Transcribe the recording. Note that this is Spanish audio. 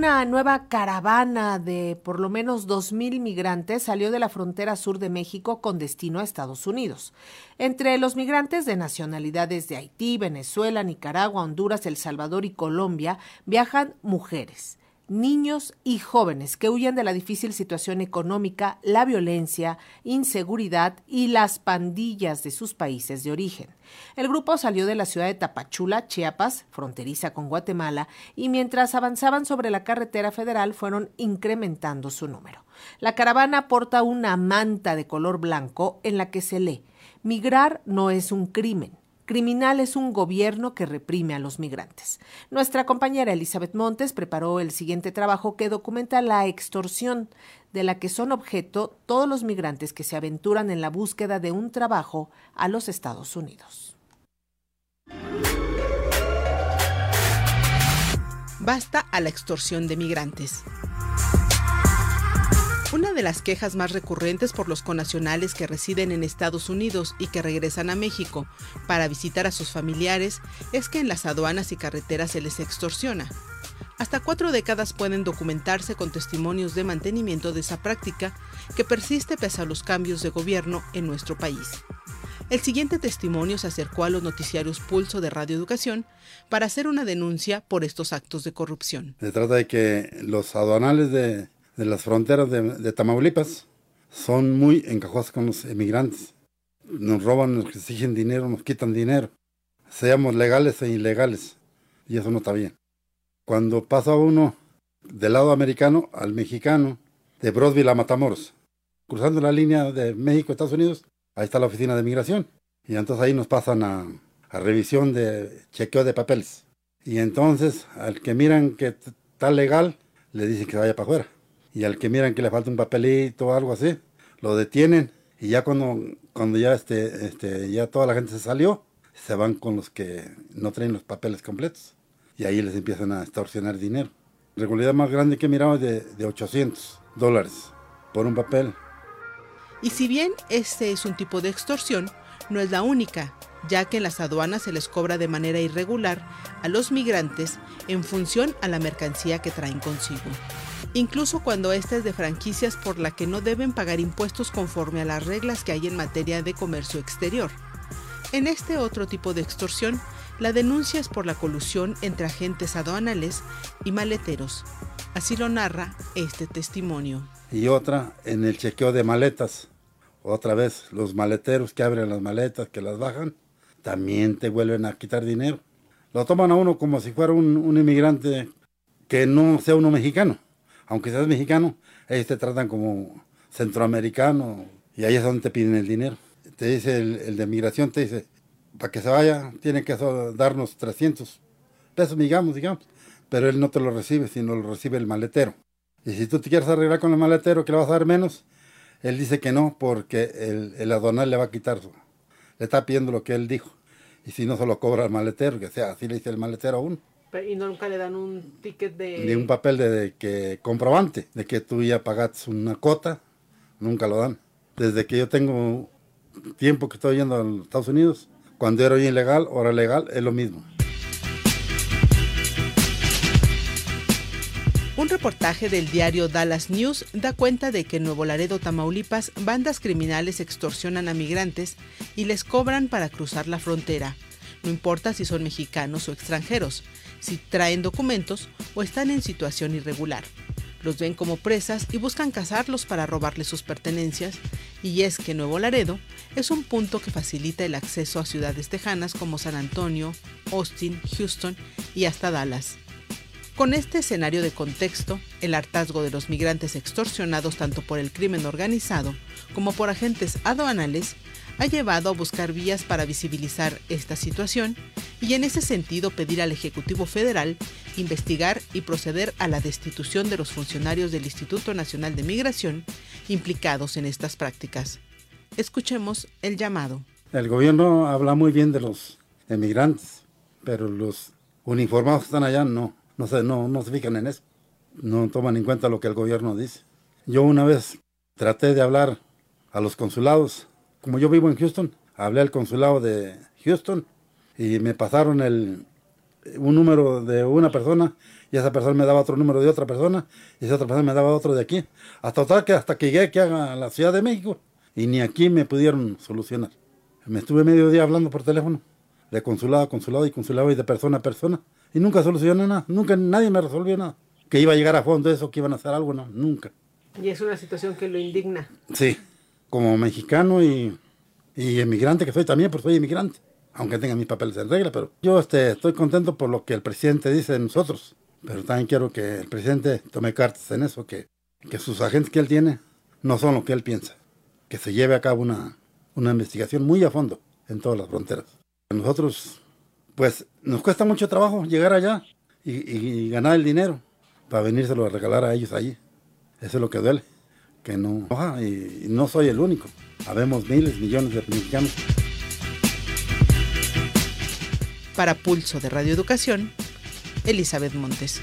una nueva caravana de por lo menos 2.000 migrantes salió de la frontera sur de México con destino a Estados Unidos. Entre los migrantes de nacionalidades de Haití, Venezuela, Nicaragua, Honduras, El Salvador y Colombia viajan mujeres niños y jóvenes que huyen de la difícil situación económica, la violencia, inseguridad y las pandillas de sus países de origen. El grupo salió de la ciudad de Tapachula, Chiapas, fronteriza con Guatemala, y mientras avanzaban sobre la carretera federal fueron incrementando su número. La caravana porta una manta de color blanco en la que se lee Migrar no es un crimen. Criminal es un gobierno que reprime a los migrantes. Nuestra compañera Elizabeth Montes preparó el siguiente trabajo que documenta la extorsión de la que son objeto todos los migrantes que se aventuran en la búsqueda de un trabajo a los Estados Unidos. Basta a la extorsión de migrantes. Una de las quejas más recurrentes por los conacionales que residen en Estados Unidos y que regresan a México para visitar a sus familiares es que en las aduanas y carreteras se les extorsiona. Hasta cuatro décadas pueden documentarse con testimonios de mantenimiento de esa práctica que persiste pese a los cambios de gobierno en nuestro país. El siguiente testimonio se acercó a los noticiarios Pulso de Radio Educación para hacer una denuncia por estos actos de corrupción. Se trata de que los aduanales de de las fronteras de, Tamaulipas son muy encajados con los emigrantes. Nos roban, nos exigen dinero, nos quitan dinero. Seamos legales e ilegales. Y eso no está bien. Cuando pasa uno del lado americano al mexicano, de Broadville a Matamoros, cruzando la línea de México Estados Unidos, ahí está la oficina de migración. Y entonces ahí nos pasan a, a revisión de chequeo de papeles. Y entonces al que miran que está legal, le dicen que vaya para afuera y al que miran que le falta un papelito o algo así, lo detienen y ya cuando, cuando ya, este, este, ya toda la gente se salió, se van con los que no traen los papeles completos y ahí les empiezan a extorsionar dinero. La regularidad más grande que es de, de 800 dólares por un papel. Y si bien este es un tipo de extorsión, no es la única, ya que en las aduanas se les cobra de manera irregular a los migrantes en función a la mercancía que traen consigo incluso cuando ésta es de franquicias por la que no deben pagar impuestos conforme a las reglas que hay en materia de comercio exterior. En este otro tipo de extorsión, la denuncia es por la colusión entre agentes aduanales y maleteros. Así lo narra este testimonio. Y otra en el chequeo de maletas. Otra vez, los maleteros que abren las maletas, que las bajan, también te vuelven a quitar dinero. Lo toman a uno como si fuera un, un inmigrante que no sea uno mexicano aunque seas mexicano, ellos te tratan como centroamericano y ahí es donde te piden el dinero. Te dice el, de migración, te dice, para que se vaya, tiene que darnos 300 pesos, digamos, digamos. Pero él no te lo recibe, sino lo recibe el maletero. Y si tú te quieres arreglar con el maletero, que le vas a dar menos, él dice que no, porque el, el le va a quitar, le está pidiendo lo que él dijo. Y si no se lo cobra el maletero, que sea, así le dice el maletero a uno. Y nunca le dan un ticket de... Ni un papel de, que comprobante, de que tú ya pagaste una cuota, nunca lo dan. Desde que yo tengo tiempo que estoy yendo a los Estados Unidos, cuando era ilegal, ahora legal, es lo mismo. Un reportaje del diario Dallas News da cuenta de que en Nuevo Laredo, Tamaulipas, bandas criminales extorsionan a migrantes y les cobran para cruzar la frontera. No importa si son mexicanos o extranjeros, si traen documentos o están en situación irregular. Los ven como presas y buscan cazarlos para robarles sus pertenencias, y es que Nuevo Laredo es un punto que facilita el acceso a ciudades tejanas como San Antonio, Austin, Houston y hasta Dallas. Con este escenario de contexto, el hartazgo de los migrantes extorsionados tanto por el crimen organizado como por agentes aduanales ha llevado a buscar vías para visibilizar esta situación y en ese sentido pedir al Ejecutivo Federal investigar y proceder a la destitución de los funcionarios del Instituto Nacional de Migración implicados en estas prácticas. Escuchemos el llamado. El gobierno habla muy bien de los emigrantes, pero los uniformados que están allá no, no se, no, no se fijan en eso, no toman en cuenta lo que el gobierno dice. Yo una vez traté de hablar a los consulados como yo vivo en Houston, hablé al consulado de Houston y me pasaron el, un número de una persona y esa persona me daba otro número de otra persona y esa otra persona me daba otro de aquí. Hasta total que hasta que llegué aquí a la Ciudad de México y ni aquí me pudieron solucionar. Me estuve medio día hablando por teléfono, de consulado a consulado y consulado y de persona a persona y nunca solucioné nada, nunca nadie me resolvió nada. Que iba a llegar a fondo eso, que iban a hacer algo, no, nunca. Y es una situación que lo indigna. Sí, como mexicano y, y emigrante que soy también, porque soy inmigrante aunque tenga mis papeles en regla, pero yo este, estoy contento por lo que el presidente dice de nosotros. Pero también quiero que el presidente tome cartas en eso, que, que sus agentes que él tiene no son lo que él piensa. Que se lleve a cabo una, una investigación muy a fondo en todas las fronteras. Nosotros, pues, nos cuesta mucho trabajo llegar allá y, y ganar el dinero para venírselo a regalar a ellos allí. Eso es lo que duele, que no, y, no soy el único. Habemos miles, millones de mexicanos para Pulso de Radio Educación, Elizabeth Montes.